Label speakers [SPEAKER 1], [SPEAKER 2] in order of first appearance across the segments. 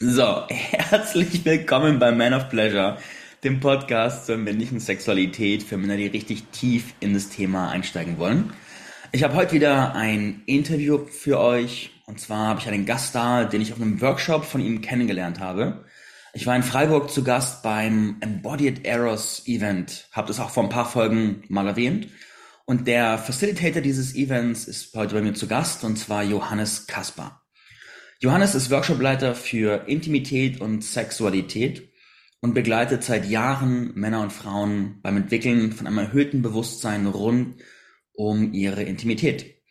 [SPEAKER 1] So, herzlich willkommen bei Man of Pleasure, dem Podcast zur männlichen Sexualität für Männer, die richtig tief in das Thema einsteigen wollen. Ich habe heute wieder ein Interview für euch und zwar habe ich einen Gast da, den ich auf einem Workshop von ihm kennengelernt habe. Ich war in Freiburg zu Gast beim Embodied Eros Event, habe das auch vor ein paar Folgen mal erwähnt. Und der Facilitator dieses Events ist heute bei mir zu Gast und zwar Johannes Kasper. Johannes ist Workshopleiter für Intimität und Sexualität und begleitet seit Jahren Männer und Frauen beim Entwickeln von einem erhöhten Bewusstsein rund um ihre Intimität.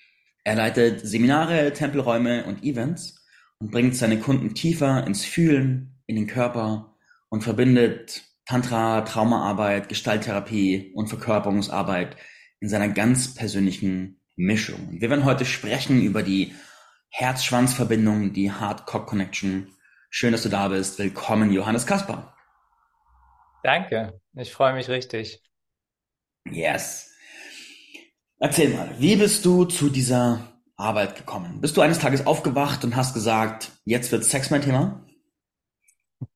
[SPEAKER 1] Er leitet Seminare, Tempelräume und Events und bringt seine Kunden tiefer ins Fühlen, in den Körper und verbindet Tantra, Traumaarbeit, Gestalttherapie und Verkörperungsarbeit in seiner ganz persönlichen Mischung. Wir werden heute sprechen über die Herz-Schwanz-Verbindung, die Heart-Cock-Connection. Schön, dass du da bist. Willkommen, Johannes Kasper.
[SPEAKER 2] Danke, ich freue mich richtig.
[SPEAKER 1] Yes. Erzähl mal, wie bist du zu dieser Arbeit gekommen? Bist du eines Tages aufgewacht und hast gesagt, jetzt wird Sex mein Thema?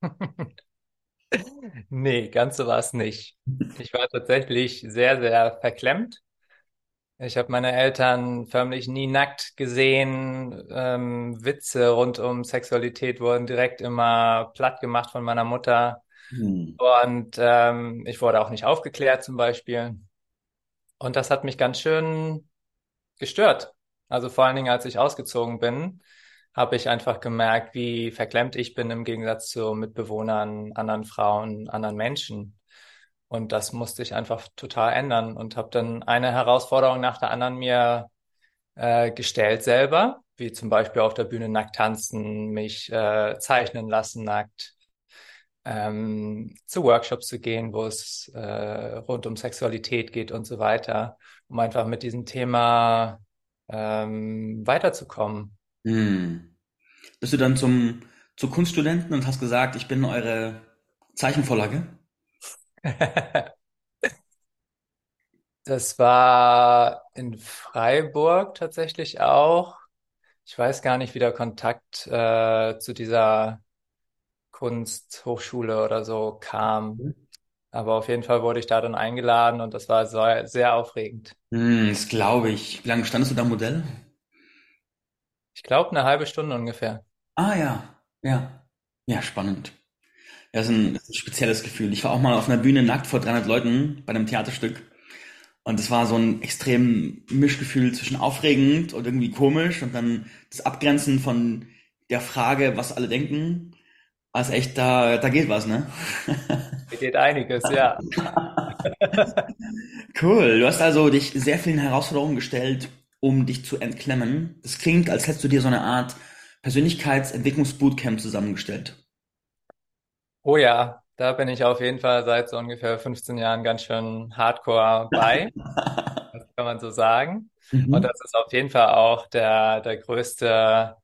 [SPEAKER 2] Nee, ganz so war es nicht. Ich war tatsächlich sehr, sehr verklemmt ich habe meine Eltern förmlich nie nackt gesehen. Ähm, Witze rund um Sexualität wurden direkt immer platt gemacht von meiner Mutter. Hm. Und ähm, ich wurde auch nicht aufgeklärt zum Beispiel. Und das hat mich ganz schön gestört. Also vor allen Dingen, als ich ausgezogen bin, habe ich einfach gemerkt, wie verklemmt ich bin im Gegensatz zu Mitbewohnern, anderen Frauen, anderen Menschen. Und das musste ich einfach total ändern und habe dann eine Herausforderung nach der anderen mir äh, gestellt selber, wie zum Beispiel auf der Bühne nackt tanzen, mich äh, zeichnen lassen nackt, ähm, zu Workshops zu gehen, wo es äh, rund um Sexualität geht und so weiter, um einfach mit diesem Thema ähm, weiterzukommen.
[SPEAKER 1] Hm. Bist du dann zum, zu Kunststudenten und hast gesagt, ich bin eure Zeichenvorlage?
[SPEAKER 2] Das war in Freiburg tatsächlich auch. Ich weiß gar nicht, wie der Kontakt äh, zu dieser Kunsthochschule oder so kam. Mhm. Aber auf jeden Fall wurde ich da dann eingeladen und das war sehr, sehr aufregend.
[SPEAKER 1] Hm, das glaube ich. Wie lange standest du da im Modell?
[SPEAKER 2] Ich glaube, eine halbe Stunde ungefähr.
[SPEAKER 1] Ah ja, ja. Ja, spannend. Ja, ist ein, ist ein spezielles Gefühl. Ich war auch mal auf einer Bühne nackt vor 300 Leuten bei einem Theaterstück. Und es war so ein extrem Mischgefühl zwischen aufregend und irgendwie komisch und dann das Abgrenzen von der Frage, was alle denken. Also echt, da, da geht was, ne?
[SPEAKER 2] Da geht einiges, ja.
[SPEAKER 1] cool. Du hast also dich sehr vielen Herausforderungen gestellt, um dich zu entklemmen. Das klingt, als hättest du dir so eine Art Persönlichkeitsentwicklungsbootcamp zusammengestellt.
[SPEAKER 2] Oh ja, da bin ich auf jeden Fall seit so ungefähr 15 Jahren ganz schön hardcore bei. das kann man so sagen. Mhm. Und das ist auf jeden Fall auch der, der größte,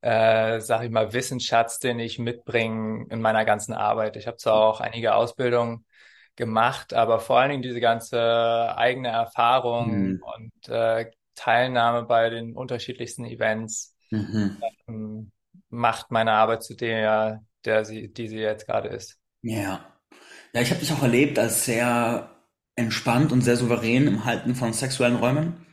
[SPEAKER 2] äh, sag ich mal, Wissensschatz, den ich mitbringe in meiner ganzen Arbeit. Ich habe zwar auch einige Ausbildungen gemacht, aber vor allen Dingen diese ganze eigene Erfahrung mhm. und äh, Teilnahme bei den unterschiedlichsten Events mhm. ähm, macht meine Arbeit zu der, der sie, die sie jetzt gerade ist.
[SPEAKER 1] Ja. Ja, ich habe dich auch erlebt als sehr entspannt und sehr souverän im Halten von sexuellen Räumen.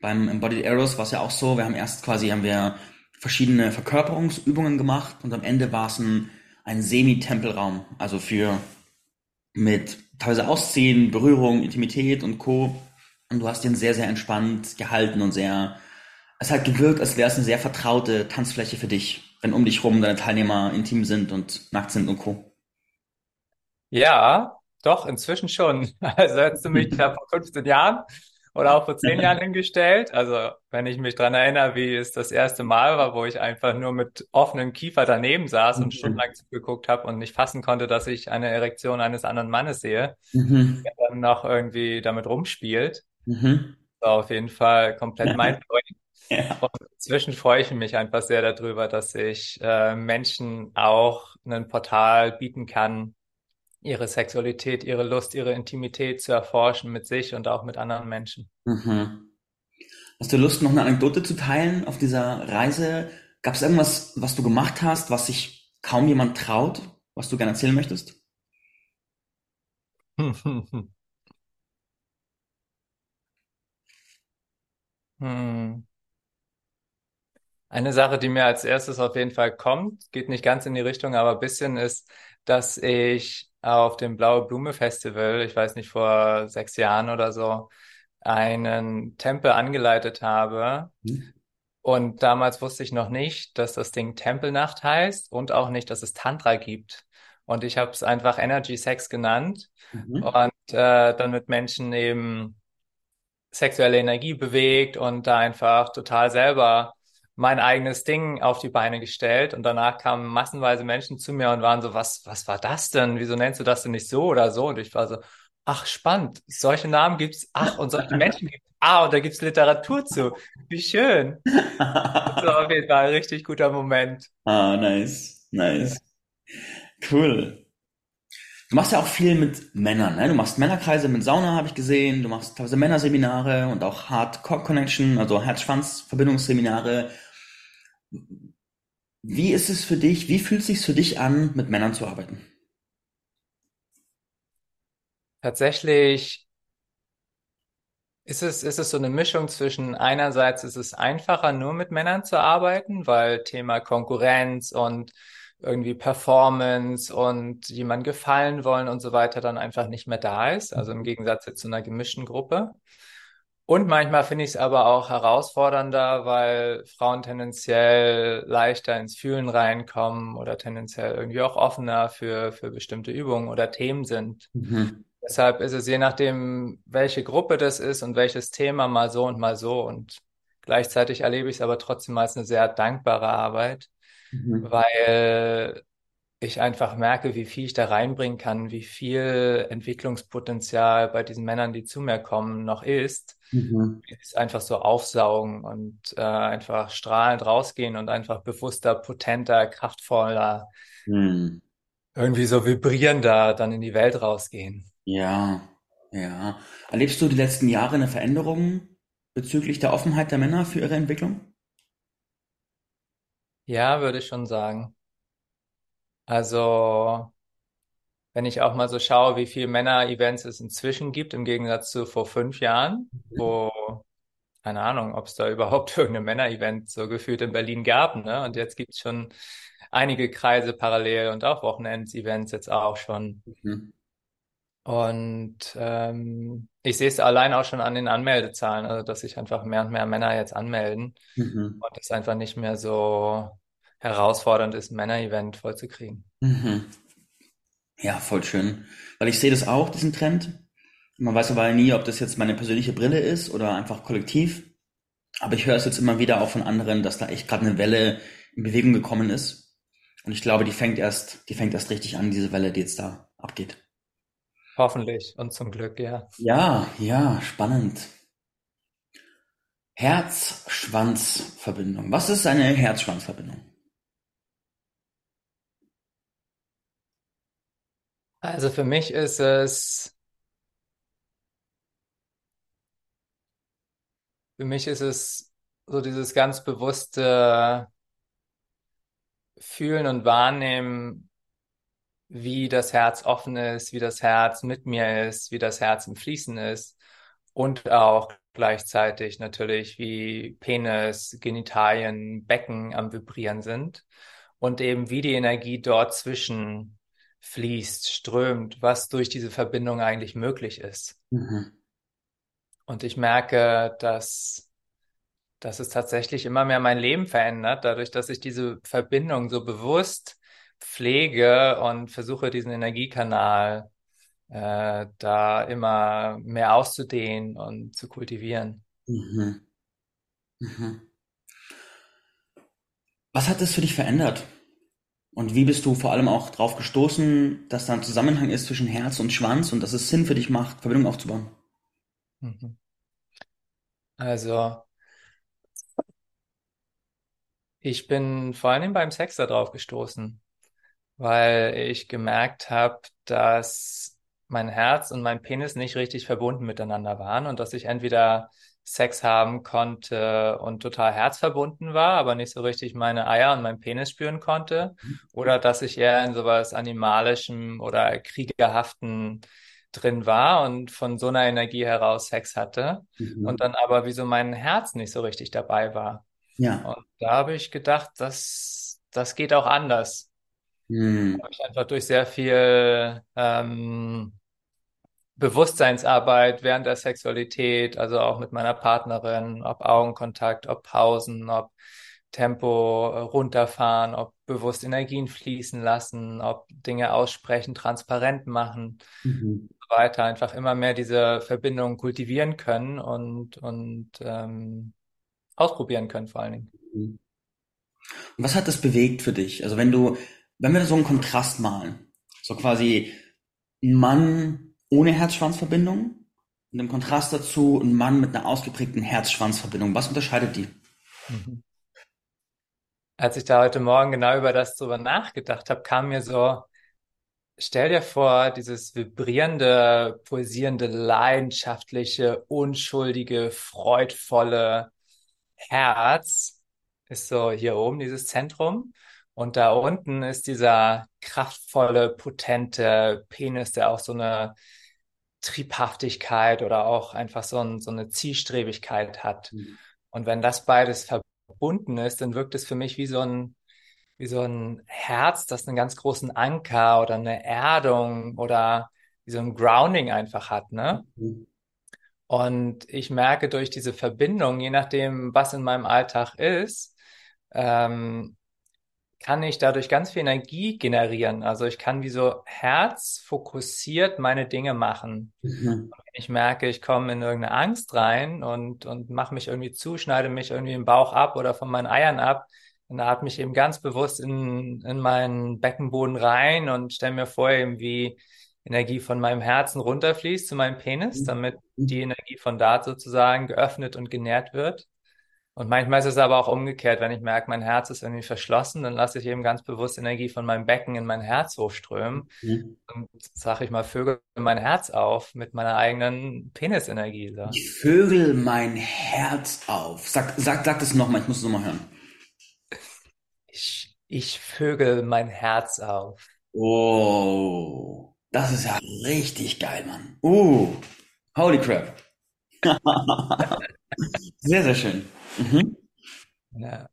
[SPEAKER 1] Beim Embodied Eros war es ja auch so, wir haben erst quasi haben wir verschiedene Verkörperungsübungen gemacht und am Ende war es ein, ein Semi-Tempelraum, also für mit teilweise Ausziehen, Berührung, Intimität und Co. Und du hast den sehr, sehr entspannt gehalten und sehr, es hat gewirkt, als wäre es eine sehr vertraute Tanzfläche für dich wenn um dich rum deine Teilnehmer intim sind und nackt sind und Co.
[SPEAKER 2] Ja, doch, inzwischen schon. Also hättest du mich da vor 15 Jahren oder auch vor 10 Jahren hingestellt. Also wenn ich mich dran erinnere, wie es das erste Mal war, wo ich einfach nur mit offenem Kiefer daneben saß und mhm. stundenlang zugeguckt habe und nicht fassen konnte, dass ich eine Erektion eines anderen Mannes sehe, mhm. der dann noch irgendwie damit rumspielt. Mhm. war auf jeden Fall komplett mindblowing. Ja. Und inzwischen freue ich mich einfach sehr darüber, dass ich äh, Menschen auch ein Portal bieten kann, ihre Sexualität, ihre Lust, ihre Intimität zu erforschen mit sich und auch mit anderen Menschen.
[SPEAKER 1] Mhm. Hast du Lust, noch eine Anekdote zu teilen auf dieser Reise? Gab es irgendwas, was du gemacht hast, was sich kaum jemand traut, was du gerne erzählen möchtest?
[SPEAKER 2] Hm. Eine Sache, die mir als erstes auf jeden Fall kommt, geht nicht ganz in die Richtung, aber ein bisschen ist, dass ich auf dem Blaue Blume Festival, ich weiß nicht, vor sechs Jahren oder so, einen Tempel angeleitet habe.
[SPEAKER 1] Hm?
[SPEAKER 2] Und damals wusste ich noch nicht, dass das Ding Tempelnacht heißt und auch nicht, dass es Tantra gibt. Und ich habe es einfach Energy Sex genannt
[SPEAKER 1] Mhm.
[SPEAKER 2] und äh, dann mit Menschen eben sexuelle Energie bewegt und da einfach total selber mein eigenes Ding auf die Beine gestellt. Und danach kamen massenweise Menschen zu mir und waren so, was, was war das denn? Wieso nennst du das denn nicht so oder so? Und ich war so, ach, spannend. Solche Namen gibt's. Ach, und solche Menschen gibt's. Ah, und da gibt's Literatur zu. Wie schön. Das war auf jeden Fall ein richtig guter Moment.
[SPEAKER 1] Ah, nice, nice. Cool. Du machst ja auch viel mit Männern, ne? Du machst Männerkreise mit Sauna, habe ich gesehen. Du machst teilweise Männerseminare und auch Hardcore Connection, also Herz-Schwanz-Verbindungsseminare. Wie ist es für dich, wie fühlt es sich für dich an, mit Männern zu arbeiten?
[SPEAKER 2] Tatsächlich ist es, ist es so eine Mischung zwischen einerseits ist es einfacher, nur mit Männern zu arbeiten, weil Thema Konkurrenz und irgendwie Performance und jemand gefallen wollen und so weiter dann einfach nicht mehr da ist. Also im Gegensatz jetzt zu einer gemischten Gruppe. Und manchmal finde ich es aber auch herausfordernder, weil Frauen tendenziell leichter ins Fühlen reinkommen oder tendenziell irgendwie auch offener für, für bestimmte Übungen oder Themen sind.
[SPEAKER 1] Mhm.
[SPEAKER 2] Deshalb ist es je nachdem, welche Gruppe das ist und welches Thema mal so und mal so. Und gleichzeitig erlebe ich es aber trotzdem als eine sehr dankbare Arbeit,
[SPEAKER 1] Mhm.
[SPEAKER 2] weil ich einfach merke, wie viel ich da reinbringen kann, wie viel Entwicklungspotenzial bei diesen Männern, die zu mir kommen, noch ist.
[SPEAKER 1] Mhm.
[SPEAKER 2] Es einfach so aufsaugen und äh, einfach strahlend rausgehen und einfach bewusster, potenter, kraftvoller,
[SPEAKER 1] Mhm.
[SPEAKER 2] irgendwie so vibrierender dann in die Welt rausgehen.
[SPEAKER 1] Ja, ja. Erlebst du die letzten Jahre eine Veränderung bezüglich der Offenheit der Männer für ihre Entwicklung?
[SPEAKER 2] Ja, würde ich schon sagen. Also, wenn ich auch mal so schaue, wie viele Männer-Events es inzwischen gibt, im Gegensatz zu vor fünf Jahren, wo, keine Ahnung, ob es da überhaupt irgendein Männer-Event so gefühlt in Berlin gab, ne? Und jetzt gibt es schon einige Kreise parallel und auch Wochenends-Events jetzt auch schon.
[SPEAKER 1] Mhm.
[SPEAKER 2] Und ähm, ich sehe es allein auch schon an den Anmeldezahlen, also dass sich einfach mehr und mehr Männer jetzt anmelden
[SPEAKER 1] Mhm.
[SPEAKER 2] und es einfach nicht mehr so herausfordernd ist, ein Männer-Event vollzukriegen.
[SPEAKER 1] Mhm. Ja, voll schön. Weil ich sehe das auch, diesen Trend. Man weiß aber nie, ob das jetzt meine persönliche Brille ist oder einfach kollektiv. Aber ich höre es jetzt immer wieder auch von anderen, dass da echt gerade eine Welle in Bewegung gekommen ist. Und ich glaube, die fängt erst, die fängt erst richtig an, diese Welle, die jetzt da abgeht.
[SPEAKER 2] Hoffentlich und zum Glück, ja.
[SPEAKER 1] Ja, ja, spannend. Herz-Schwanz-Verbindung. Was ist eine Herz-Schwanz-Verbindung?
[SPEAKER 2] Also für mich ist es, für mich ist es so dieses ganz bewusste Fühlen und Wahrnehmen, wie das Herz offen ist, wie das Herz mit mir ist, wie das Herz im Fließen ist und auch gleichzeitig natürlich, wie Penis, Genitalien, Becken am Vibrieren sind und eben wie die Energie dort zwischen fließt, strömt, was durch diese Verbindung eigentlich möglich ist.
[SPEAKER 1] Mhm.
[SPEAKER 2] Und ich merke, dass, dass es tatsächlich immer mehr mein Leben verändert, dadurch, dass ich diese Verbindung so bewusst pflege und versuche, diesen Energiekanal äh, da immer mehr auszudehnen und zu kultivieren.
[SPEAKER 1] Mhm. Mhm. Was hat das für dich verändert? Und wie bist du vor allem auch drauf gestoßen, dass da ein Zusammenhang ist zwischen Herz und Schwanz und dass es Sinn für dich macht, Verbindung aufzubauen?
[SPEAKER 2] Mhm. Also, ich bin vor allem beim Sex da drauf gestoßen, weil ich gemerkt habe, dass mein Herz und mein Penis nicht richtig verbunden miteinander waren und dass ich entweder Sex haben konnte und total herzverbunden war, aber nicht so richtig meine Eier und meinen Penis spüren konnte. Oder dass ich eher in sowas Animalischem oder Kriegerhaften drin war und von so einer Energie heraus Sex hatte
[SPEAKER 1] Mhm.
[SPEAKER 2] und dann aber wie so mein Herz nicht so richtig dabei war.
[SPEAKER 1] Ja.
[SPEAKER 2] Und da habe ich gedacht, das, das geht auch anders.
[SPEAKER 1] Hm.
[SPEAKER 2] Habe ich einfach durch sehr viel ähm, Bewusstseinsarbeit während der Sexualität, also auch mit meiner Partnerin, ob Augenkontakt, ob Pausen, ob Tempo runterfahren, ob bewusst Energien fließen lassen, ob Dinge aussprechen, transparent machen,
[SPEAKER 1] Mhm.
[SPEAKER 2] so weiter, einfach immer mehr diese Verbindung kultivieren können und, und ähm, ausprobieren können vor allen Dingen.
[SPEAKER 1] Und was hat das bewegt für dich? Also wenn du, wenn wir so einen Kontrast malen, so quasi ein Mann ohne Herz-Schwanz-Verbindung und im Kontrast dazu ein Mann mit einer ausgeprägten Herz-Schwanz-Verbindung, was unterscheidet die?
[SPEAKER 2] Mhm. Als ich da heute Morgen genau über das drüber nachgedacht habe, kam mir so, stell dir vor, dieses vibrierende, pulsierende, leidenschaftliche, unschuldige, freudvolle Herz ist so hier oben dieses Zentrum. Und da unten ist dieser kraftvolle, potente Penis, der auch so eine Triebhaftigkeit oder auch einfach so, ein, so eine Zielstrebigkeit hat.
[SPEAKER 1] Mhm.
[SPEAKER 2] Und wenn das beides verbunden ist, dann wirkt es für mich wie so ein, wie so ein Herz, das einen ganz großen Anker oder eine Erdung oder wie so ein Grounding einfach hat, ne?
[SPEAKER 1] Mhm.
[SPEAKER 2] Und ich merke durch diese Verbindung, je nachdem, was in meinem Alltag ist, ähm, kann ich dadurch ganz viel Energie generieren. Also ich kann wie so herzfokussiert meine Dinge machen.
[SPEAKER 1] Mhm.
[SPEAKER 2] Wenn ich merke, ich komme in irgendeine Angst rein und, und mache mich irgendwie zu, schneide mich irgendwie im Bauch ab oder von meinen Eiern ab, dann atme ich eben ganz bewusst in, in meinen Beckenboden rein und stelle mir vor, eben wie Energie von meinem Herzen runterfließt zu meinem Penis, damit die Energie von da sozusagen geöffnet und genährt wird. Und manchmal ist es aber auch umgekehrt, wenn ich merke, mein Herz ist irgendwie verschlossen, dann lasse ich eben ganz bewusst Energie von meinem Becken in mein Herz hochströmen
[SPEAKER 1] Mhm.
[SPEAKER 2] und sag ich mal, vögel mein Herz auf mit meiner eigenen Penisenergie. So.
[SPEAKER 1] Ich vögel mein Herz auf. Sag, sag, sag das nochmal, ich muss es nochmal hören.
[SPEAKER 2] Ich, ich vögel mein Herz auf.
[SPEAKER 1] Oh, das ist ja richtig geil, Mann. Uh, holy crap. Sehr, sehr schön. Mhm.
[SPEAKER 2] Ja.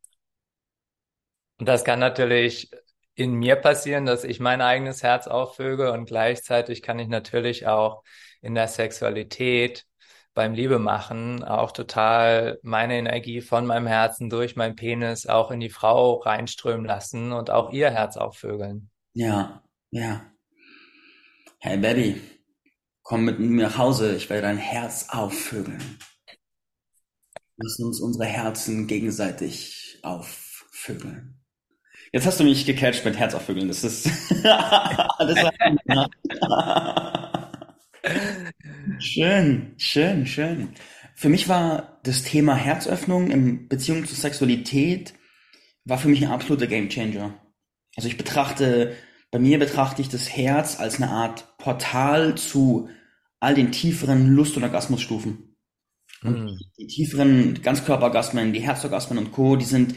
[SPEAKER 2] Und das kann natürlich in mir passieren, dass ich mein eigenes Herz aufvögel und gleichzeitig kann ich natürlich auch in der Sexualität beim Liebemachen auch total meine Energie von meinem Herzen durch meinen Penis auch in die Frau reinströmen lassen und auch ihr Herz aufvögeln.
[SPEAKER 1] Ja, ja. Hey Baby, komm mit mir nach Hause, ich werde dein Herz aufvögeln. Lass uns unsere Herzen gegenseitig aufvögeln. Jetzt hast du mich gecatcht mit Herz aufvögeln. Das ist, das schön, schön, schön. Für mich war das Thema Herzöffnung in Beziehung zur Sexualität war für mich ein absoluter Gamechanger. Also ich betrachte, bei mir betrachte ich das Herz als eine Art Portal zu all den tieferen Lust- und Orgasmusstufen. Und
[SPEAKER 2] Mm.
[SPEAKER 1] die tieferen Ganzkörperorgasmen, die Herzorgasmen und Co., die sind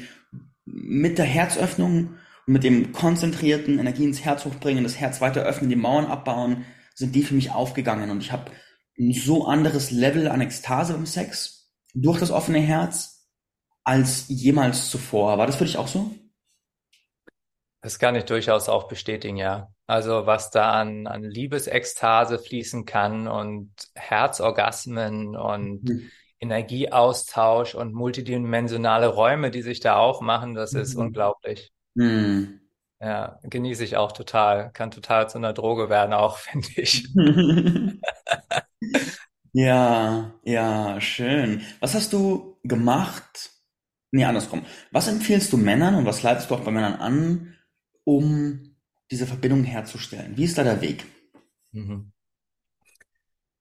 [SPEAKER 1] mit der Herzöffnung und mit dem konzentrierten Energie ins Herz hochbringen, das Herz weiter öffnen, die Mauern abbauen, sind die für mich aufgegangen. Und ich habe ein so anderes Level an Ekstase beim Sex durch das offene Herz als jemals zuvor. War das für dich auch so?
[SPEAKER 2] Das kann ich durchaus auch bestätigen, ja. Also was da an, an Liebesekstase fließen kann und Herzorgasmen und
[SPEAKER 1] Mhm.
[SPEAKER 2] Energieaustausch und multidimensionale Räume, die sich da aufmachen, das ist
[SPEAKER 1] Mhm.
[SPEAKER 2] unglaublich.
[SPEAKER 1] Hm.
[SPEAKER 2] Ja, genieße ich auch total. Kann total zu einer Droge werden auch, finde ich.
[SPEAKER 1] Ja, ja, schön. Was hast du gemacht? Nee, andersrum. Was empfiehlst du Männern und was leitest du auch bei Männern an, um diese Verbindung herzustellen? Wie ist da der Weg?
[SPEAKER 2] Mhm.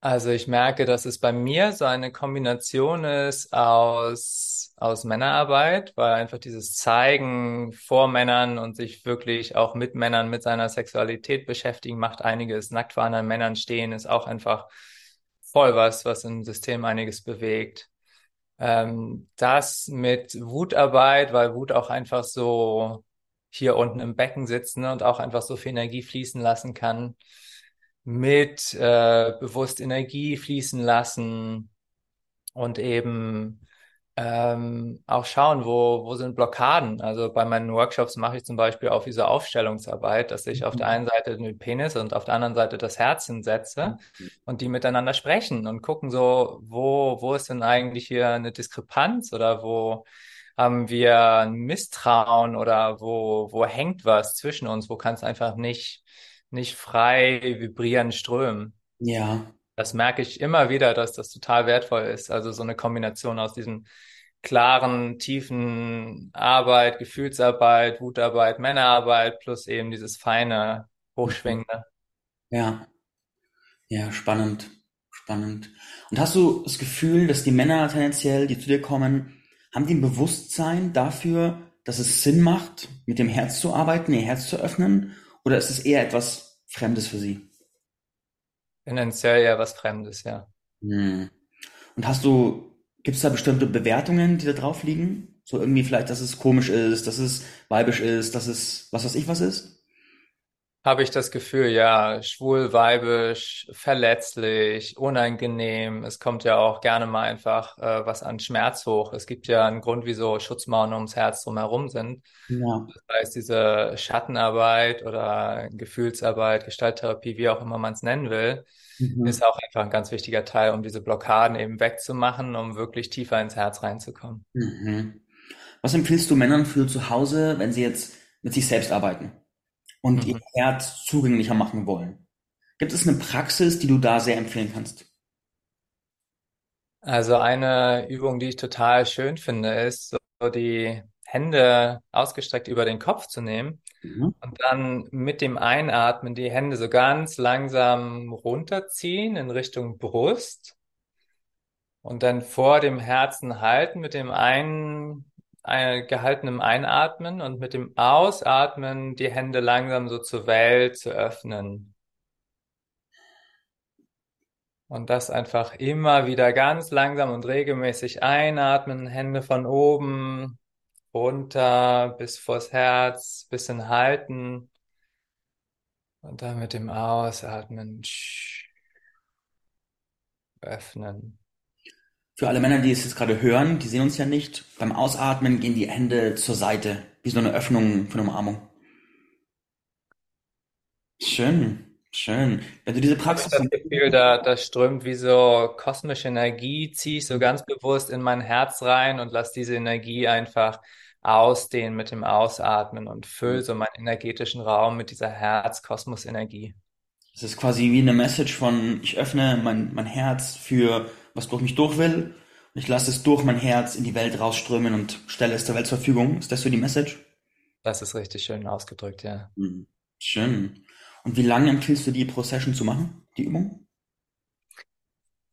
[SPEAKER 2] Also ich merke, dass es bei mir so eine Kombination ist aus, aus Männerarbeit, weil einfach dieses Zeigen vor Männern und sich wirklich auch mit Männern, mit seiner Sexualität beschäftigen, macht einiges. Nackt vor anderen Männern stehen ist auch einfach voll was, was im System einiges bewegt. ähm, das mit Wutarbeit, weil Wut auch einfach so hier unten im Becken sitzt ne, und auch einfach so viel Energie fließen lassen kann, mit äh, bewusst Energie fließen lassen und eben ähm, auch schauen, wo, wo sind Blockaden. Also bei meinen Workshops mache ich zum Beispiel auch diese Aufstellungsarbeit, dass ich auf der einen Seite den Penis und auf der anderen Seite das Herz hinsetze und die miteinander sprechen und gucken so, wo, wo ist denn eigentlich hier eine Diskrepanz oder wo haben wir ein Misstrauen oder wo, wo hängt was zwischen uns, wo kann es einfach nicht, nicht frei vibrieren, strömen.
[SPEAKER 1] Ja.
[SPEAKER 2] Das merke ich immer wieder, dass das total wertvoll ist. Also so eine Kombination aus diesem klaren, tiefen Arbeit, Gefühlsarbeit, Wutarbeit, Männerarbeit plus eben dieses feine, hochschwingende.
[SPEAKER 1] Ja. Ja, spannend. Spannend. Und hast du das Gefühl, dass die Männer tendenziell, die zu dir kommen, haben die ein Bewusstsein dafür, dass es Sinn macht, mit dem Herz zu arbeiten, ihr Herz zu öffnen? Oder ist es eher etwas Fremdes für sie?
[SPEAKER 2] Tendenziell ja was Fremdes, ja.
[SPEAKER 1] Hm. Und hast du, gibt es da bestimmte Bewertungen, die da drauf liegen? So irgendwie vielleicht, dass es komisch ist, dass es weibisch ist, dass es was weiß ich was ist?
[SPEAKER 2] Habe ich das Gefühl, ja, schwul, weibisch, verletzlich, unangenehm. Es kommt ja auch gerne mal einfach äh, was an Schmerz hoch. Es gibt ja einen Grund, wieso Schutzmauern ums Herz drumherum sind.
[SPEAKER 1] Ja.
[SPEAKER 2] Das heißt, diese Schattenarbeit oder Gefühlsarbeit, Gestalttherapie, wie auch immer man es nennen will,
[SPEAKER 1] Mhm.
[SPEAKER 2] ist auch einfach ein ganz wichtiger Teil, um diese Blockaden eben wegzumachen, um wirklich tiefer ins Herz reinzukommen.
[SPEAKER 1] Mhm. Was empfiehlst du Männern für zu Hause, wenn sie jetzt mit sich selbst arbeiten und ihr
[SPEAKER 2] Mhm.
[SPEAKER 1] Herz zugänglicher machen wollen? Gibt es eine Praxis, die du da sehr empfehlen kannst?
[SPEAKER 2] Also eine Übung, die ich total schön finde, ist so die Hände ausgestreckt über den Kopf zu nehmen
[SPEAKER 1] Mhm.
[SPEAKER 2] und dann mit dem Einatmen die Hände so ganz langsam runterziehen in Richtung Brust und dann vor dem Herzen halten mit dem ein, ein, gehaltenen Einatmen und mit dem Ausatmen die Hände langsam so zur Welt zu öffnen. Und das einfach immer wieder ganz langsam und regelmäßig einatmen, Hände von oben runter bis vors Herz, bisschen halten und dann mit dem Ausatmen öffnen.
[SPEAKER 1] Für alle Männer, die es jetzt gerade hören, die sehen uns ja nicht. Beim Ausatmen gehen die Hände zur Seite, wie so eine Öffnung für eine Umarmung. Schön, schön. Wenn du diese
[SPEAKER 2] Ich habe
[SPEAKER 1] Praxis
[SPEAKER 2] das Gefühl, da, da strömt wie so kosmische Energie, ziehe ich so ganz bewusst in mein Herz rein und lasse diese Energie einfach ausdehnen mit dem Ausatmen und fülle so meinen energetischen Raum mit dieser Herz-Kosmos-Energie.
[SPEAKER 1] Es ist quasi wie eine Message von, ich öffne mein, mein Herz für, was durch mich durch will, und ich lasse es durch mein Herz in die Welt rausströmen und stelle es der Welt zur Verfügung. Ist das so die Message?
[SPEAKER 2] Das ist richtig schön ausgedrückt, ja.
[SPEAKER 1] Hm. Schön. Und wie lange empfiehlst du die pro Session zu machen, die Übung?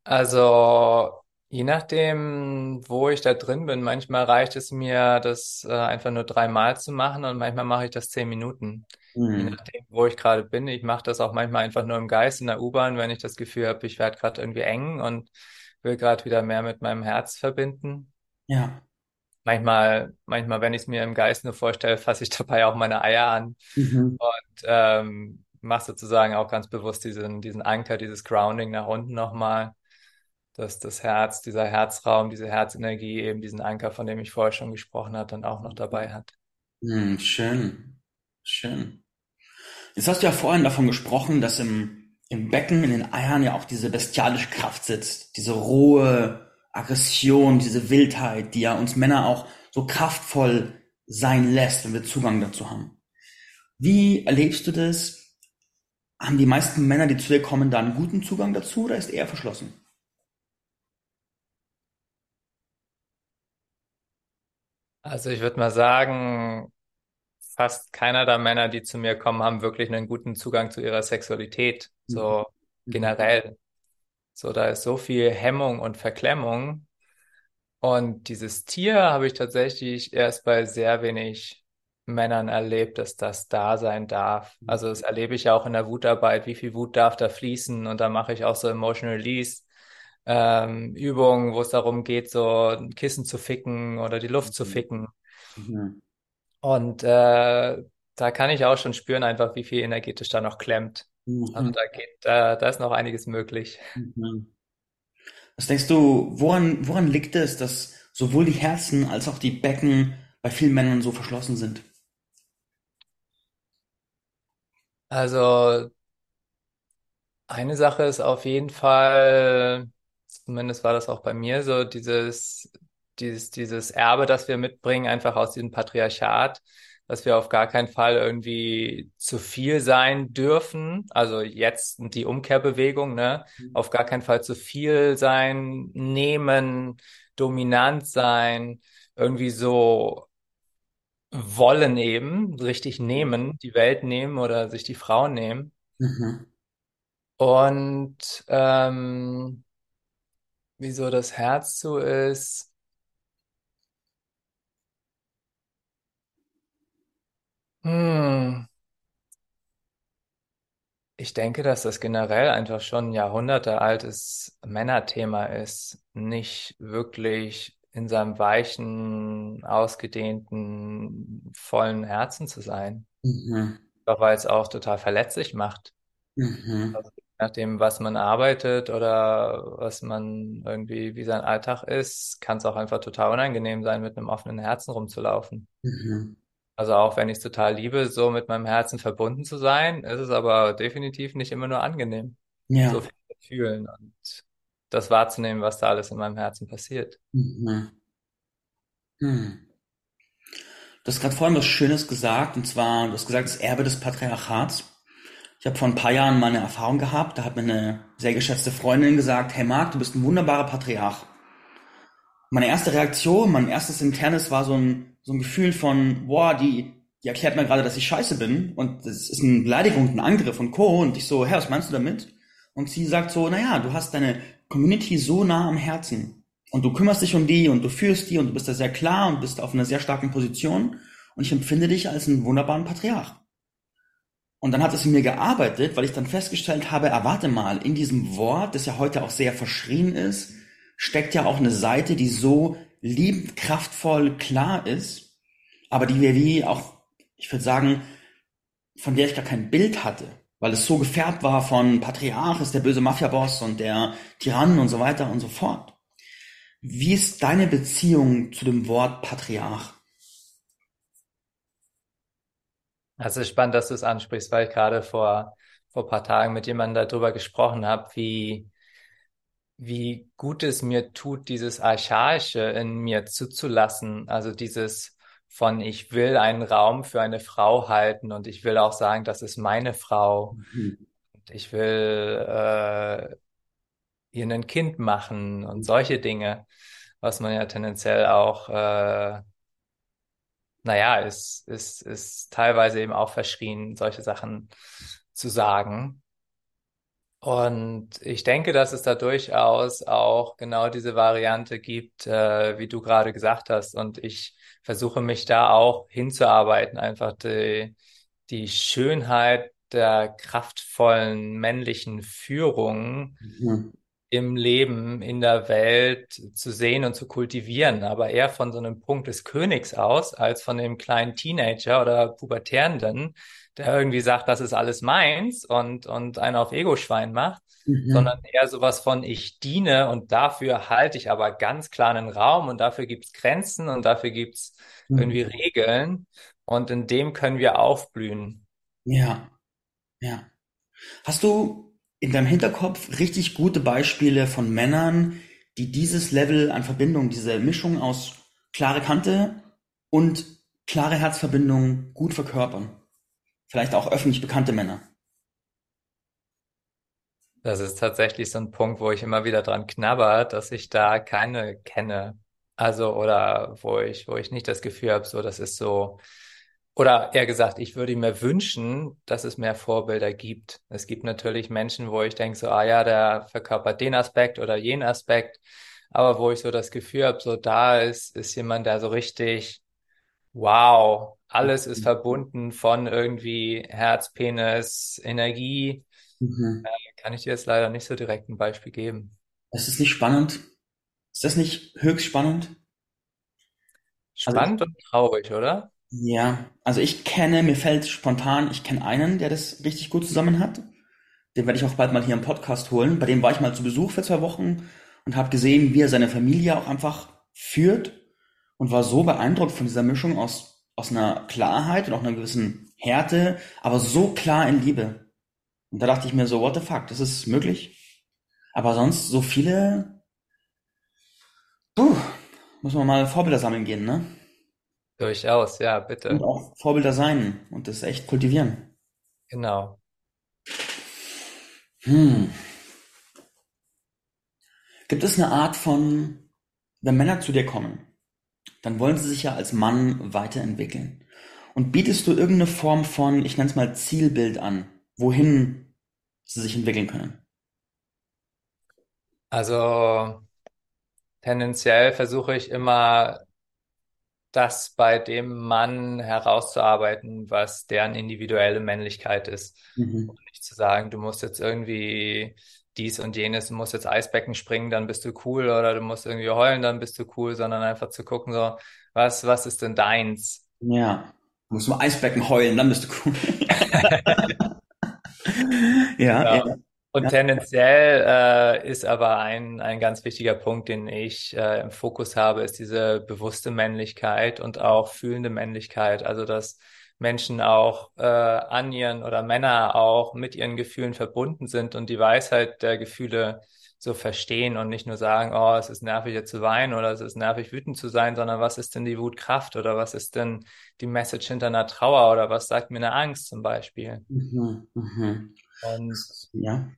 [SPEAKER 2] Also, je nachdem, wo ich da drin bin, manchmal reicht es mir, das äh, einfach nur dreimal zu machen und manchmal mache ich das zehn Minuten. Je
[SPEAKER 1] Hm.
[SPEAKER 2] nachdem, wo ich gerade bin. Ich mache das auch manchmal einfach nur im Geist in der U-Bahn, wenn ich das Gefühl habe, ich werde gerade irgendwie eng und will gerade wieder mehr mit meinem Herz verbinden.
[SPEAKER 1] Ja.
[SPEAKER 2] Manchmal, manchmal, wenn ich es mir im Geist nur vorstelle, fasse ich dabei auch meine Eier an
[SPEAKER 1] Mhm.
[SPEAKER 2] und ähm, mache sozusagen auch ganz bewusst diesen, diesen Anker, dieses Grounding nach unten nochmal, dass das Herz, dieser Herzraum, diese Herzenergie eben diesen Anker, von dem ich vorher schon gesprochen habe, dann auch noch dabei hat.
[SPEAKER 1] Hm, schön. Schön. Jetzt hast du ja vorhin davon gesprochen, dass im, im Becken, in den Eiern ja auch diese bestialische Kraft sitzt, diese rohe Aggression, diese Wildheit, die ja uns Männer auch so kraftvoll sein lässt, wenn wir Zugang dazu haben. Wie erlebst du das? Haben die meisten Männer, die zu dir kommen, da einen guten Zugang dazu oder ist eher verschlossen?
[SPEAKER 2] Also ich würde mal sagen, fast keiner der Männer, die zu mir kommen, haben wirklich einen guten Zugang zu ihrer Sexualität.
[SPEAKER 1] Mhm.
[SPEAKER 2] So
[SPEAKER 1] Mhm.
[SPEAKER 2] generell. So, da ist so viel Hemmung und Verklemmung. Und dieses Tier habe ich tatsächlich erst bei sehr wenig Männern erlebt, dass das da sein darf. Also das erlebe ich ja auch in der Wutarbeit. Wie viel Wut darf da fließen? Und da mache ich auch so Emotional Release ähm, Übungen, wo es darum geht, so ein Kissen zu ficken oder die Luft zu ficken.
[SPEAKER 1] Mhm.
[SPEAKER 2] Und äh, da kann ich auch schon spüren, einfach wie viel energetisch da noch klemmt. Also
[SPEAKER 1] Mhm.
[SPEAKER 2] da geht, da, da ist noch einiges möglich.
[SPEAKER 1] Mhm. Was denkst du, woran, woran liegt es, dass sowohl die Herzen als auch die Becken bei vielen Männern so verschlossen sind?
[SPEAKER 2] Also eine Sache ist auf jeden Fall, zumindest war das auch bei mir so, dieses, dieses, dieses Erbe, das wir mitbringen, einfach aus diesem Patriarchat, dass wir auf gar keinen Fall irgendwie zu viel sein dürfen. Also jetzt die Umkehrbewegung, ne? Auf gar keinen Fall zu viel sein, nehmen, dominant sein, irgendwie so wollen eben, richtig nehmen, die Welt nehmen oder sich die Frauen nehmen.
[SPEAKER 1] Mhm.
[SPEAKER 2] Und ähm, wieso das Herz zu ist, hm, ich denke, dass das generell einfach schon ein jahrhundertealtes Männerthema ist, nicht wirklich in seinem weichen, ausgedehnten, vollen Herzen zu sein.
[SPEAKER 1] Mhm.
[SPEAKER 2] Doch weil es auch total verletzlich macht.
[SPEAKER 1] Mhm.
[SPEAKER 2] Also, je nachdem, was man arbeitet oder was man irgendwie, wie sein Alltag ist, kann es auch einfach total unangenehm sein, mit einem offenen Herzen rumzulaufen.
[SPEAKER 1] Mhm.
[SPEAKER 2] Also auch wenn ich es total liebe, so mit meinem Herzen verbunden zu sein, ist es aber definitiv nicht immer nur angenehm, so
[SPEAKER 1] Ja.
[SPEAKER 2] viel zu fühlen und das wahrzunehmen, was da alles in meinem Herzen passiert.
[SPEAKER 1] Mhm. Hm. Du hast gerade vorhin was Schönes gesagt, und zwar, du hast gesagt, das Erbe des Patriarchats. Ich habe vor ein paar Jahren mal eine Erfahrung gehabt, da hat mir eine sehr geschätzte Freundin gesagt, hey Marc, du bist ein wunderbarer Patriarch. Meine erste Reaktion, mein erstes internes war so ein, so ein Gefühl von, boah, die, die erklärt mir gerade, dass ich scheiße bin und das ist eine Beleidigung, ein Angriff und Co. Und ich so, hä, was meinst du damit? Und sie sagt so, naja, du hast deine Community so nah am Herzen und du kümmerst dich um die und du führst die und du bist da sehr klar und bist auf einer sehr starken Position und ich empfinde dich als einen wunderbaren Patriarch. Und dann hat es in mir gearbeitet, weil ich dann festgestellt habe, erwarte mal, in diesem Wort, das ja heute auch sehr verschrien ist, steckt ja auch eine Seite, die so liebend, kraftvoll, klar ist, aber die wir wie auch, ich würde sagen, von der ich gar kein Bild hatte, weil es so gefärbt war von Patriarch ist der böse Mafiaboss und der Tyrann und so weiter und so fort. Wie ist deine Beziehung zu dem Wort Patriarch?
[SPEAKER 2] Also spannend, dass du es ansprichst, weil ich gerade vor, vor paar Tagen mit jemandem darüber gesprochen habe, wie, wie gut es mir tut, dieses Archaische in mir zuzulassen. Also dieses von ich will einen Raum für eine Frau halten und ich will auch sagen, das ist meine Frau.
[SPEAKER 1] Mhm.
[SPEAKER 2] Ich will äh, ihr ein Kind machen und solche Dinge, was man ja tendenziell auch, äh, naja, ist, ist, ist teilweise eben auch verschrien, solche Sachen zu sagen. Und ich denke, dass es da durchaus auch genau diese Variante gibt, äh, wie du gerade gesagt hast. Und ich versuche mich da auch hinzuarbeiten, einfach die, die Schönheit der kraftvollen männlichen Führung
[SPEAKER 1] Mhm.
[SPEAKER 2] im Leben, in der Welt zu sehen und zu kultivieren, aber eher von so einem Punkt des Königs aus, als von dem kleinen Teenager oder Pubertierenden, der irgendwie sagt, das ist alles meins und, und einen auf Ego-Schwein macht,
[SPEAKER 1] Mhm.
[SPEAKER 2] sondern eher sowas von, ich diene und dafür halte ich aber ganz klar einen Raum und dafür gibt's Grenzen und dafür gibt's irgendwie
[SPEAKER 1] Mhm.
[SPEAKER 2] Regeln und in dem können wir aufblühen.
[SPEAKER 1] Ja, ja. Hast du in deinem Hinterkopf richtig gute Beispiele von Männern, die dieses Level an Verbindung, diese Mischung aus klare Kante und klare Herzverbindung gut verkörpern? Vielleicht auch öffentlich bekannte Männer.
[SPEAKER 2] Das ist tatsächlich so ein Punkt, wo ich immer wieder dran knabber, dass ich da keine kenne. Also, oder wo ich, wo ich nicht das Gefühl habe, so, das ist so, oder eher gesagt, ich würde mir wünschen, dass es mehr Vorbilder gibt. Es gibt natürlich Menschen, wo ich denke, so, ah ja, der verkörpert den Aspekt oder jenen Aspekt, aber wo ich so das Gefühl habe, so da ist, ist jemand, der so richtig, wow, alles ist verbunden von irgendwie Herz, Penis, Energie
[SPEAKER 1] Mhm.
[SPEAKER 2] kann ich dir jetzt leider nicht so direkt ein Beispiel geben.
[SPEAKER 1] Ist das nicht spannend? Ist das nicht höchst spannend? Also
[SPEAKER 2] Spannend und traurig, oder?
[SPEAKER 1] ja, also ich kenne, mir fällt spontan, ich kenne einen, der das richtig gut zusammen hat. Den werde ich auch bald mal hier im Podcast holen. Bei dem war ich mal zu Besuch für zwei Wochen und habe gesehen, wie er seine Familie auch einfach führt und war so beeindruckt von dieser Mischung aus, aus einer Klarheit und auch einer gewissen Härte, aber so klar in Liebe. Und da dachte ich mir so, what the fuck, das ist möglich? Aber sonst so viele, puh, muss man mal Vorbilder sammeln gehen, ne?
[SPEAKER 2] Durchaus, ja,
[SPEAKER 1] Und
[SPEAKER 2] bitte.
[SPEAKER 1] auch Vorbilder sein und das echt kultivieren.
[SPEAKER 2] Genau.
[SPEAKER 1] Hm. Gibt es eine Art von, wenn Männer zu dir kommen, dann wollen sie sich ja als Mann weiterentwickeln. Und bietest du irgendeine Form von, ich nenne es mal Zielbild an, wohin sie sich entwickeln können?
[SPEAKER 2] Also tendenziell versuche ich immer, das bei dem Mann herauszuarbeiten, was deren individuelle Männlichkeit ist.
[SPEAKER 1] Mhm.
[SPEAKER 2] Und nicht zu sagen, du musst jetzt irgendwie dies und jenes, du musst jetzt Eisbecken springen, dann bist du cool, oder du musst irgendwie heulen, dann bist du cool, sondern einfach zu gucken, so, was, was ist denn deins?
[SPEAKER 1] Ja. Du musst im Eisbecken heulen, dann bist du cool. Ja, ja,
[SPEAKER 2] Ja. Und
[SPEAKER 1] ja.
[SPEAKER 2] tendenziell äh, ist aber ein, ein ganz wichtiger Punkt, den ich äh, im Fokus habe, ist diese bewusste Männlichkeit und auch fühlende Männlichkeit. Also dass Menschen auch äh, an ihren oder Männer auch mit ihren Gefühlen verbunden sind und die Weisheit der Gefühle so verstehen und nicht nur sagen, oh, es ist nervig jetzt zu weinen oder es ist nervig wütend zu sein, sondern was ist denn die Wutkraft oder was ist denn die Message hinter einer Trauer oder was sagt mir eine Angst zum Beispiel?
[SPEAKER 1] Mhm, mhm.
[SPEAKER 2] Und
[SPEAKER 1] Ja.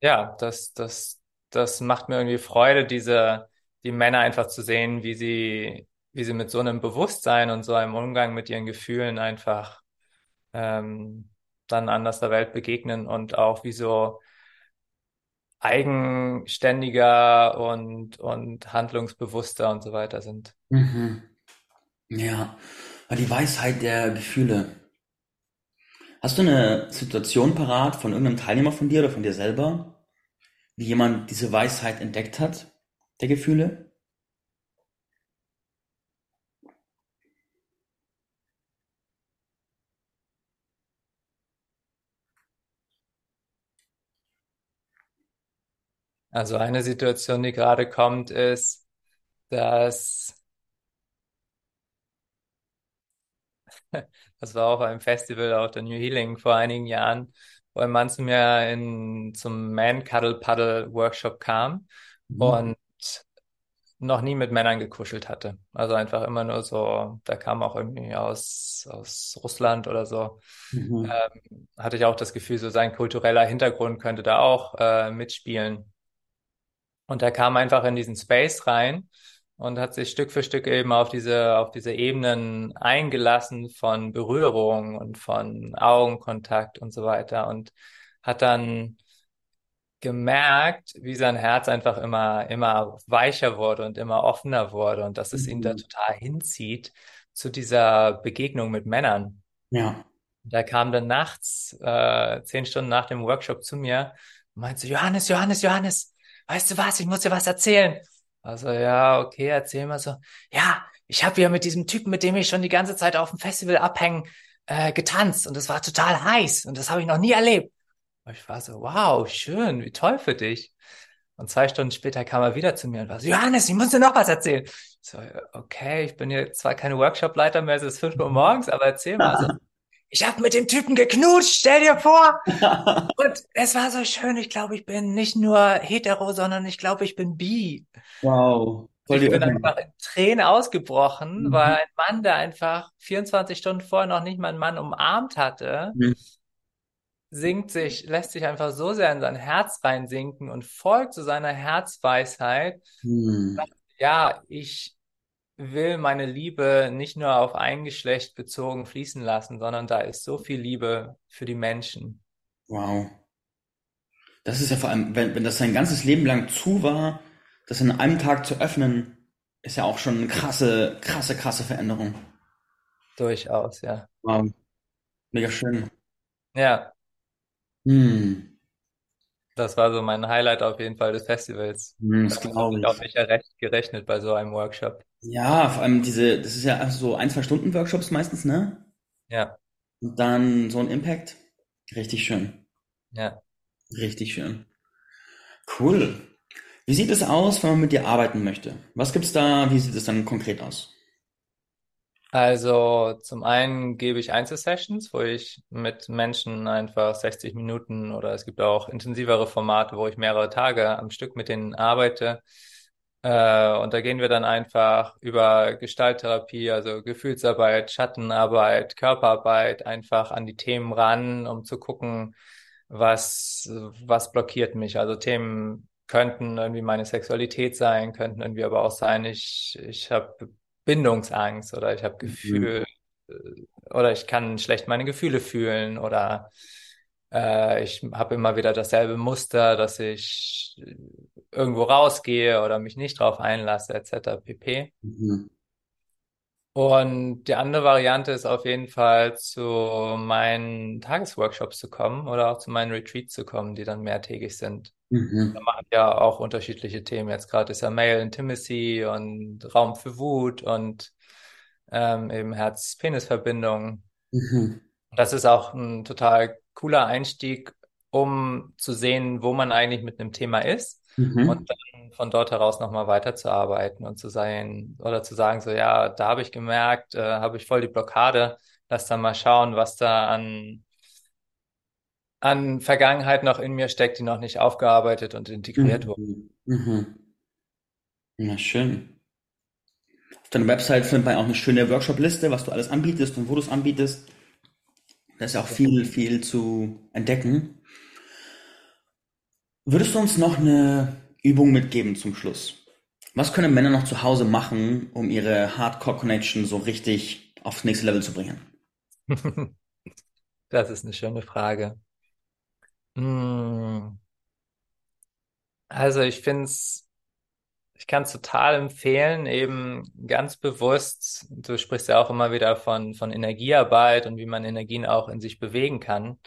[SPEAKER 2] ja, das, das, das macht mir irgendwie Freude, diese, die Männer einfach zu sehen, wie sie, wie sie mit so einem Bewusstsein und so einem Umgang mit ihren Gefühlen einfach ähm, dann anders der Welt begegnen und auch wie so eigenständiger und, und handlungsbewusster und so weiter sind.
[SPEAKER 1] Mhm. Ja. Die Weisheit der Gefühle. Hast du eine Situation parat von irgendeinem Teilnehmer von dir oder von dir selber, wie jemand diese Weisheit entdeckt hat, der Gefühle?
[SPEAKER 2] Also eine Situation, die gerade kommt, ist, dass Das war auf einem Festival auf der New Healing vor einigen Jahren, wo ein Mann zu mir in, zum Man Cuddle Puddle Workshop kam
[SPEAKER 1] Mhm.
[SPEAKER 2] und noch nie mit Männern gekuschelt hatte. Also einfach immer nur so, der kam auch irgendwie aus, aus Russland oder so.
[SPEAKER 1] Mhm.
[SPEAKER 2] Ähm, hatte ich auch das Gefühl, so sein kultureller Hintergrund könnte da auch äh, mitspielen. Und er kam einfach in diesen Space rein und hat sich Stück für Stück eben auf diese, auf diese Ebenen eingelassen von Berührung und von Augenkontakt und so weiter und hat dann gemerkt, wie sein Herz einfach immer, immer weicher wurde und immer offener wurde und dass es ihn da
[SPEAKER 1] Mhm.
[SPEAKER 2] total hinzieht zu dieser Begegnung mit Männern.
[SPEAKER 1] Ja.
[SPEAKER 2] Da kam dann nachts, äh, zehn Stunden nach dem Workshop zu mir und meinte, Johannes, Johannes, Johannes, weißt du was, ich muss dir was erzählen. Also, ja, okay, erzähl mal so. Ja, ich habe ja mit diesem Typen, mit dem ich schon die ganze Zeit auf dem Festival abhängen, äh, getanzt und es war total heiß und das habe ich noch nie erlebt. Und ich war so, wow, schön, wie toll für dich. Und zwei Stunden später kam er wieder zu mir und war so, Johannes, ich muss dir noch was erzählen. So, okay, ich bin hier zwar keine Workshopleiter mehr, es ist fünf Uhr morgens, aber erzähl mal so. Ich habe mit dem Typen geknutscht, stell dir vor. Und es war so schön. Ich glaube, ich bin nicht nur hetero, sondern ich glaube, ich bin bi.
[SPEAKER 1] Wow. Voll
[SPEAKER 2] Ich bin einfach in Tränen ausgebrochen,
[SPEAKER 1] Mhm.
[SPEAKER 2] weil ein Mann, der einfach 24 Stunden vorher noch nicht mal einen Mann umarmt hatte,
[SPEAKER 1] Mhm.
[SPEAKER 2] sinkt sich, lässt sich einfach so sehr in sein Herz reinsinken und folgt zu seiner Herzweisheit.
[SPEAKER 1] Mhm.
[SPEAKER 2] Ja, ich will meine Liebe nicht nur auf ein Geschlecht bezogen fließen lassen, sondern da ist so viel Liebe für die Menschen.
[SPEAKER 1] Wow. Das ist ja vor allem, wenn, wenn das sein ganzes Leben lang zu war, das in einem Tag zu öffnen, ist ja auch schon eine krasse, krasse, krasse Veränderung.
[SPEAKER 2] Durchaus, ja.
[SPEAKER 1] Wow. Mega schön.
[SPEAKER 2] Ja,
[SPEAKER 1] Hm.
[SPEAKER 2] Das war so mein Highlight auf jeden Fall des Festivals.
[SPEAKER 1] Hm, Das
[SPEAKER 2] habe
[SPEAKER 1] glaube
[SPEAKER 2] ich auch
[SPEAKER 1] ich.
[SPEAKER 2] nicht recht gerechnet bei so einem Workshop.
[SPEAKER 1] Ja, vor allem diese, das ist ja so ein, zwei Stunden Workshops meistens, ne?
[SPEAKER 2] Ja,
[SPEAKER 1] Und dann so ein Impact. Richtig schön.
[SPEAKER 2] ja.
[SPEAKER 1] Richtig schön. Cool. Wie sieht es aus, wenn man mit dir arbeiten möchte? Was gibt's da? Wie sieht es dann konkret aus?
[SPEAKER 2] Also zum einen gebe ich Einzelsessions, wo ich mit Menschen einfach 60 Minuten oder es gibt auch intensivere Formate, wo ich mehrere Tage am Stück mit denen arbeite. Äh, und da gehen wir dann einfach über Gestalttherapie, also Gefühlsarbeit, Schattenarbeit, Körperarbeit, einfach an die Themen ran, um zu gucken, was, was blockiert mich. Also Themen könnten irgendwie meine Sexualität sein, könnten irgendwie aber auch sein, ich, ich habe Bindungsangst oder ich habe
[SPEAKER 1] Mhm.
[SPEAKER 2] Gefühl äh, oder ich kann schlecht meine Gefühle fühlen oder äh, ich habe immer wieder dasselbe Muster, dass ich irgendwo rausgehe oder mich nicht drauf einlasse, etc. pp.
[SPEAKER 1] Mhm.
[SPEAKER 2] Und die andere Variante ist auf jeden Fall zu meinen Tagesworkshops zu kommen oder auch zu meinen Retreats zu kommen, die dann mehrtägig sind. Da
[SPEAKER 1] Mhm.
[SPEAKER 2] machen ja auch unterschiedliche Themen. Jetzt gerade ist ja Male Intimacy und Raum für Wut und ähm, eben Herz-Penis-Verbindung.
[SPEAKER 1] Mhm.
[SPEAKER 2] Das ist auch ein total cooler Einstieg, um zu sehen, wo man eigentlich mit einem Thema ist und
[SPEAKER 1] Mhm.
[SPEAKER 2] dann von dort heraus nochmal weiterzuarbeiten und zu sein oder zu sagen, so ja, da habe ich gemerkt, äh, habe ich voll die Blockade. Lass dann mal schauen, was da an, an Vergangenheit noch in mir steckt, die noch nicht aufgearbeitet und integriert wurde.
[SPEAKER 1] Mhm. Mhm. Na schön. Auf deiner Website findet man auch eine schöne Workshop-Liste, was du alles anbietest und wo du es anbietest. Da ist ja auch viel, viel zu entdecken. Würdest du uns noch eine Übung mitgeben zum Schluss? Was können Männer noch zu Hause machen, um ihre Hardcore-Connection so richtig aufs nächste Level zu bringen?
[SPEAKER 2] Das ist eine schöne Frage. Hm, Also ich finde es, ich kann es total empfehlen, eben ganz bewusst, du sprichst ja auch immer wieder von, von Energiearbeit und wie man Energien auch in sich bewegen kann.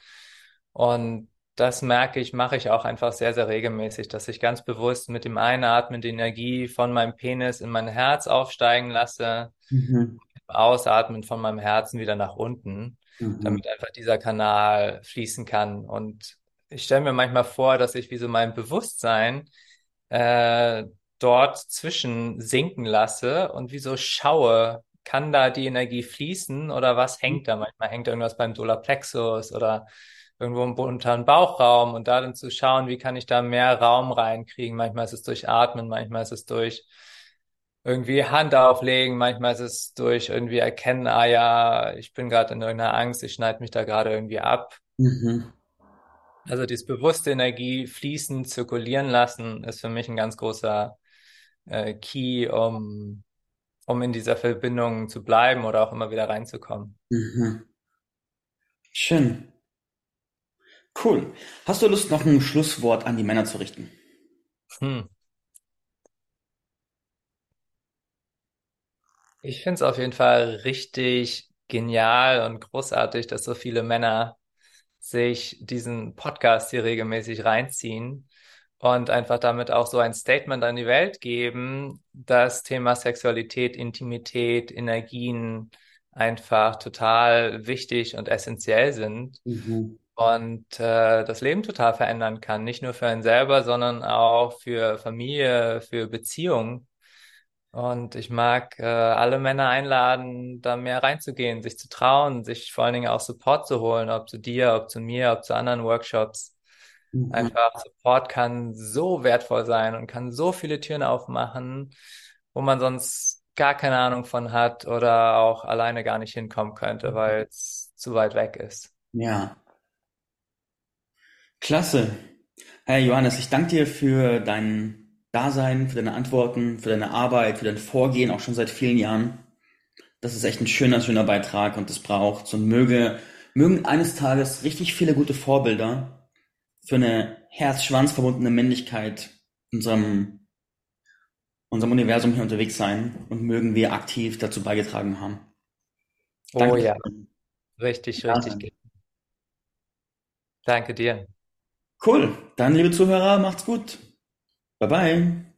[SPEAKER 2] Und das merke ich, mache ich auch einfach sehr, sehr regelmäßig, dass ich ganz bewusst mit dem Einatmen die Energie von meinem Penis in mein Herz aufsteigen lasse,
[SPEAKER 1] Mhm.
[SPEAKER 2] Ausatmen von meinem Herzen wieder nach unten,
[SPEAKER 1] Mhm.
[SPEAKER 2] damit einfach dieser Kanal fließen kann. Und ich stelle mir manchmal vor, dass ich wie so mein Bewusstsein äh, dort zwischen sinken lasse und wie so schaue, kann da die Energie fließen oder was hängt da? Manchmal hängt irgendwas beim Solarplexus oder irgendwo im unteren Bauchraum und da dann zu schauen, wie kann ich da mehr Raum reinkriegen. Manchmal ist es durch Atmen, manchmal ist es durch irgendwie Hand auflegen, manchmal ist es durch irgendwie erkennen, ah ja, ich bin gerade in irgendeiner Angst, ich schneide mich da gerade irgendwie ab.
[SPEAKER 1] Mhm.
[SPEAKER 2] Also dieses bewusste Energie fließen, zirkulieren lassen, ist für mich ein ganz großer äh, Key, um, um in dieser Verbindung zu bleiben oder auch immer wieder reinzukommen.
[SPEAKER 1] Mhm. Schön. Cool. Hast du Lust, noch ein Schlusswort an die Männer zu richten?
[SPEAKER 2] Hm. Ich finde es auf jeden Fall richtig genial und großartig, dass so viele Männer sich diesen Podcast hier regelmäßig reinziehen und einfach damit auch so ein Statement an die Welt geben, dass Thema Sexualität, Intimität, Energien einfach total wichtig und essentiell sind
[SPEAKER 1] Mhm.
[SPEAKER 2] Und äh, das Leben total verändern kann. Nicht nur für einen selber, sondern auch für Familie, für Beziehungen. Und ich mag äh, alle Männer einladen, da mehr reinzugehen, sich zu trauen, sich vor allen Dingen auch Support zu holen, ob zu dir, ob zu mir, ob zu anderen Workshops.
[SPEAKER 1] Mhm.
[SPEAKER 2] Einfach Support kann so wertvoll sein und kann so viele Türen aufmachen, wo man sonst gar keine Ahnung von hat oder auch alleine gar nicht hinkommen könnte, weil es zu weit weg ist.
[SPEAKER 1] Ja, klasse. Herr Johannes, ich danke dir für dein Dasein, für deine Antworten, für deine Arbeit, für dein Vorgehen, auch schon seit vielen Jahren. Das ist echt ein schöner, schöner Beitrag und das braucht und möge, mögen eines Tages richtig viele gute Vorbilder für eine Herz-Schwanz verbundene Männlichkeit in unserem, unserem Universum hier unterwegs sein und mögen wir aktiv dazu beigetragen haben.
[SPEAKER 2] Oh
[SPEAKER 1] Danke für
[SPEAKER 2] ja, richtig, richtig. Danke dir.
[SPEAKER 1] Cool. Dann, liebe Zuhörer, macht's gut. Bye bye.